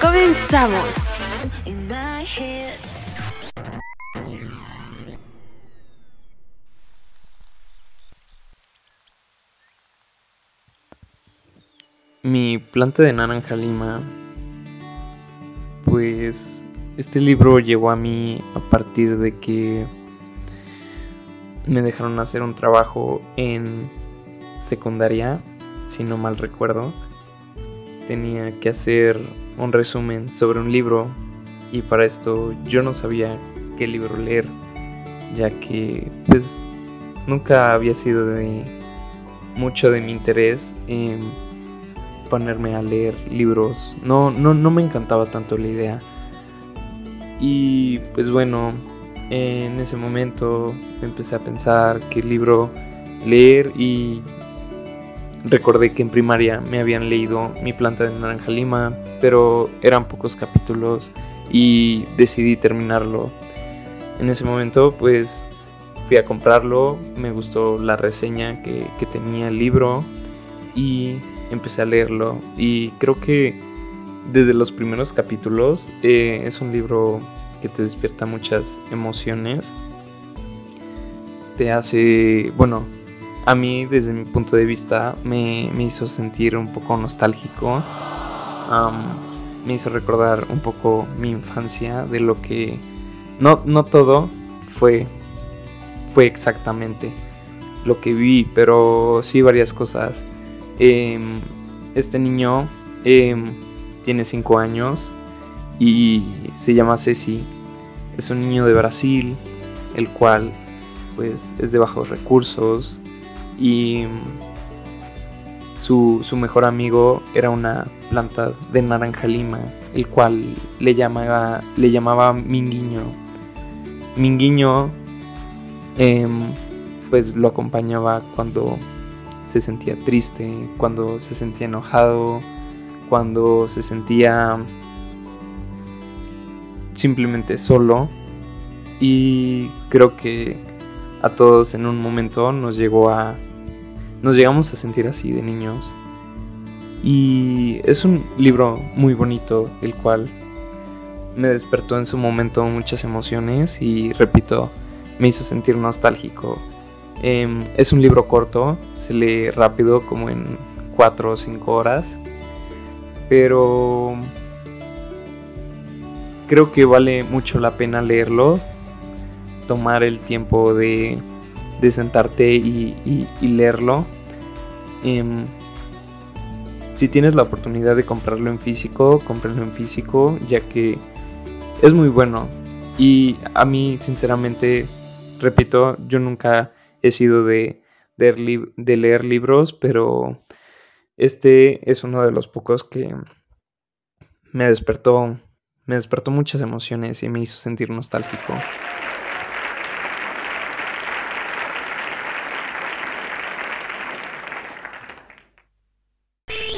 Comenzamos. Mi planta de naranja lima, pues este libro llegó a mí a partir de que me dejaron hacer un trabajo en secundaria, si no mal recuerdo tenía que hacer un resumen sobre un libro y para esto yo no sabía qué libro leer, ya que pues nunca había sido de mucho de mi interés en ponerme a leer libros. No, no, no me encantaba tanto la idea. Y pues bueno, en ese momento empecé a pensar qué libro leer y Recordé que en primaria me habían leído Mi planta de naranja lima, pero eran pocos capítulos y decidí terminarlo. En ese momento pues fui a comprarlo, me gustó la reseña que, tenía el libro y empecé a leerlo y creo que desde los primeros capítulos eh, es un libro que te despierta muchas emociones, te hace, bueno, a mí desde mi punto de vista me, hizo sentir un poco nostálgico, me hizo recordar un poco mi infancia de lo que no, no todo fue, fue exactamente lo que vi, pero sí varias cosas. Em, este niño em, tiene 5 años y se llama Ceci. Es un niño de Brasil, el cual pues es de bajos recursos, y su, mejor amigo era una planta de naranja lima, el cual le llamaba, le llamaba Minguiño. Minguiño em, pues lo acompañaba cuando se sentía triste, cuando se sentía enojado, cuando se sentía simplemente solo. Y creo que a todos en un momento nos llegó a nos llegamos a sentir así de niños. Y es un libro muy bonito, el cual me despertó en su momento muchas emociones y repito, me hizo sentir nostálgico. Em, es un libro corto, se lee rápido, como en 4 o 5 horas, pero creo que vale mucho la pena leerlo, tomar el tiempo de de sentarte y, leerlo. Em, si tienes la oportunidad de comprarlo en físico, cómpralo en físico, ya que es muy bueno. Y a mí, sinceramente, repito, yo nunca he sido de, de, leer libros, pero este es uno de los pocos que me despertó, me despertó muchas emociones y me hizo sentir nostálgico.